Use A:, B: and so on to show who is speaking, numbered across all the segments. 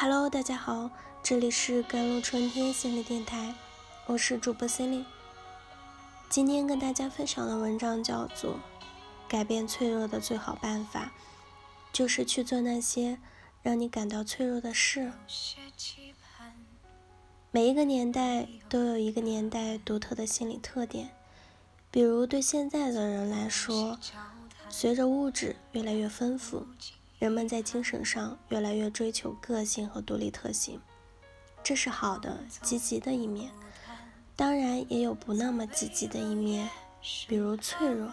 A: Hello，大家好，这里是甘露春天心理电台，我是主播 Celine 今天跟大家分享的文章叫做《改变脆弱的最好办法，就是去做那些让你感到脆弱的事》。每一个年代都有一个年代独特的心理特点，比如对现在的人来说，随着物质越来越丰富。人们在精神上越来越追求个性和独立特性，这是好的、积极的一面。当然，也有不那么积极的一面，比如脆弱。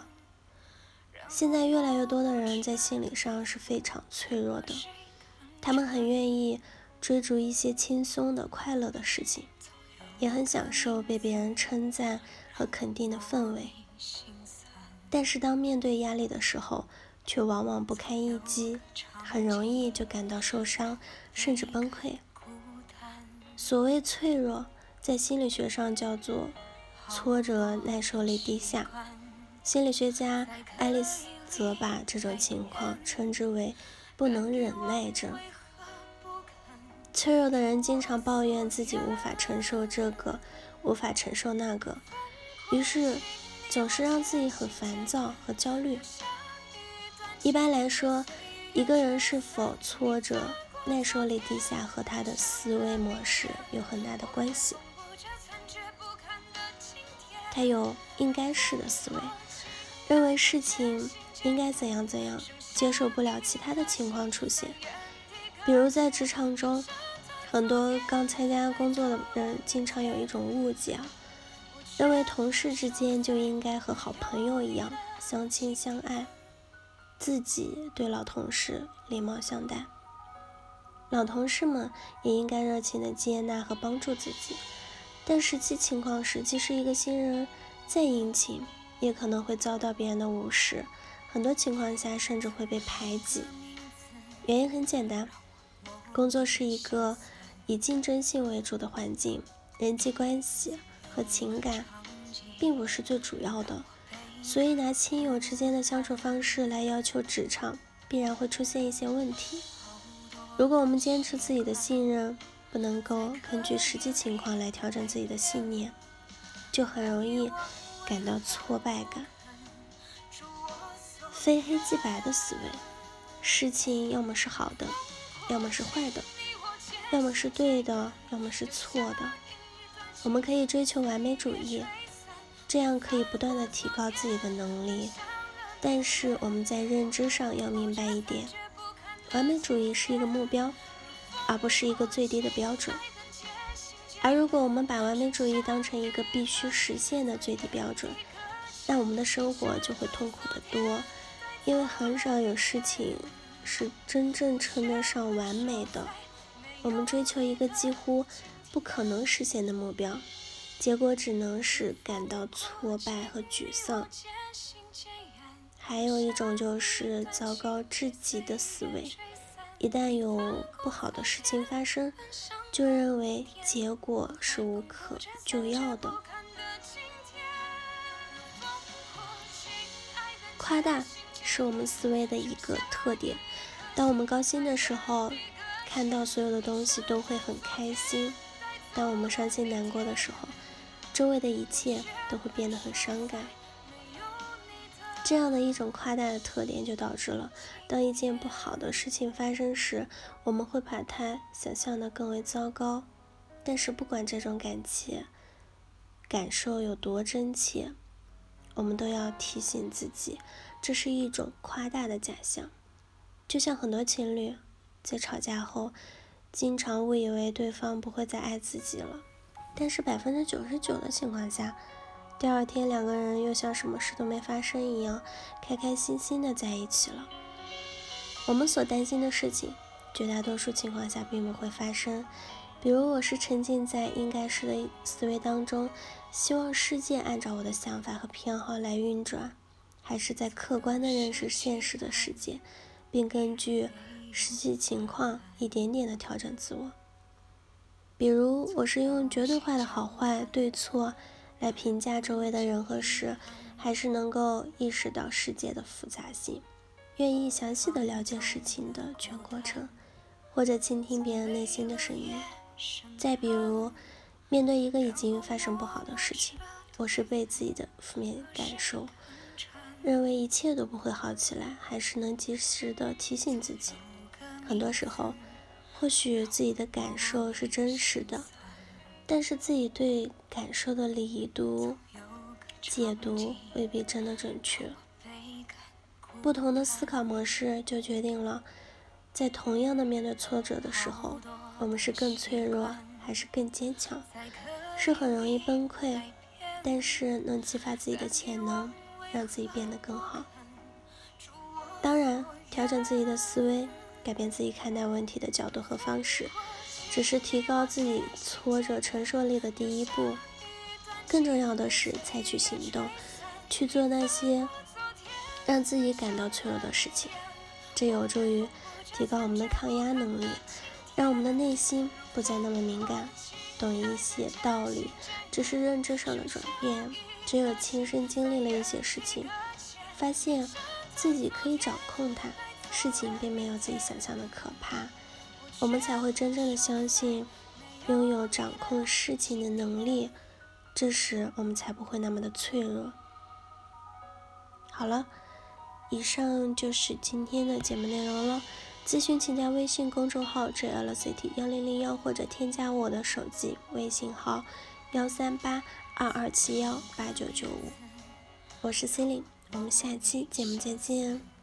A: 现在越来越多的人在心理上是非常脆弱的，他们很愿意追逐一些轻松的、快乐的事情，也很享受被别人称赞和肯定的氛围。但是，当面对压力的时候，却往往不堪一击，很容易就感到受伤，甚至崩溃。所谓脆弱，在心理学上叫做挫折耐受力低下。心理学家爱丽丝则把这种情况称之为不能忍耐症。脆弱的人经常抱怨自己无法承受这个，无法承受那个，于是总是让自己很烦躁和焦虑。一般来说，一个人是否挫折耐受力低下和他的思维模式有很大的关系。他有应该是的思维，认为事情应该怎样怎样，接受不了其他的情况出现。比如在职场中，很多刚参加工作的人经常有一种误解，认为同事之间就应该和好朋友一样相亲相爱。自己对老同事礼貌相待，老同事们也应该热情的接纳和帮助自己。但实际情况是，即使一个新人再殷勤，也可能会遭到别人的无视，很多情况下甚至会被排挤。原因很简单，工作是一个以竞争性为主的环境，人际关系和情感并不是最主要的。所以，拿亲友之间的相处方式来要求职场，必然会出现一些问题。如果我们坚持自己的信任，不能够根据实际情况来调整自己的信念，就很容易感到挫败感。非黑即白的思维，事情要么是好的，要么是坏的，要么是对的，要么是错的。我们可以追求完美主义。这样可以不断的提高自己的能力，但是我们在认知上要明白一点，完美主义是一个目标，而不是一个最低的标准。而如果我们把完美主义当成一个必须实现的最低标准，那我们的生活就会痛苦得多，因为很少有事情是真正称得上完美的。我们追求一个几乎不可能实现的目标。结果只能是感到挫败和沮丧。还有一种就是糟糕至极的思维，一旦有不好的事情发生，就认为结果是无可救药的。夸大是我们思维的一个特点。当我们高兴的时候，看到所有的东西都会很开心；当我们伤心难过的时候，周围的一切都会变得很伤感，这样的一种夸大的特点就导致了，当一件不好的事情发生时，我们会把它想象的更为糟糕。但是不管这种感情感受有多真切，我们都要提醒自己，这是一种夸大的假象。就像很多情侣在吵架后，经常误以为对方不会再爱自己了。但是百分之九十九的情况下，第二天两个人又像什么事都没发生一样，开开心心的在一起了。我们所担心的事情，绝大多数情况下并不会发生。比如，我是沉浸在应该是的思维当中，希望世界按照我的想法和偏好来运转，还是在客观的认识现实的世界，并根据实际情况一点点的调整自我。比如，我是用绝对化的好坏对错来评价周围的人和事，还是能够意识到世界的复杂性，愿意详细的了解事情的全过程，或者倾听别人内心的声音。再比如，面对一个已经发生不好的事情，我是被自己的负面感受，认为一切都不会好起来，还是能及时的提醒自己。很多时候，或许自己的感受是真实的，但是自己对感受的理读、解读未必真的准确。不同的思考模式就决定了，在同样的面对挫折的时候，我们是更脆弱还是更坚强？是很容易崩溃，但是能激发自己的潜能，让自己变得更好。当然，调整自己的思维。改变自己看待问题的角度和方式，只是提高自己挫折承受力的第一步。更重要的是采取行动，去做那些让自己感到脆弱的事情。这有助于提高我们的抗压能力，让我们的内心不再那么敏感。懂一些道理，只是认知上的转变。只有亲身经历了一些事情，发现自己可以掌控它。事情并没有自己想象的可怕，我们才会真正的相信拥有掌控事情的能力，这时我们才不会那么的脆弱。好了，以上就是今天的节目内容了。咨询请加微信公众号 jlct 幺零零幺或者添加我的手机微信号幺三八二二七幺八九九五，我是 cyn 我们下期节目再见。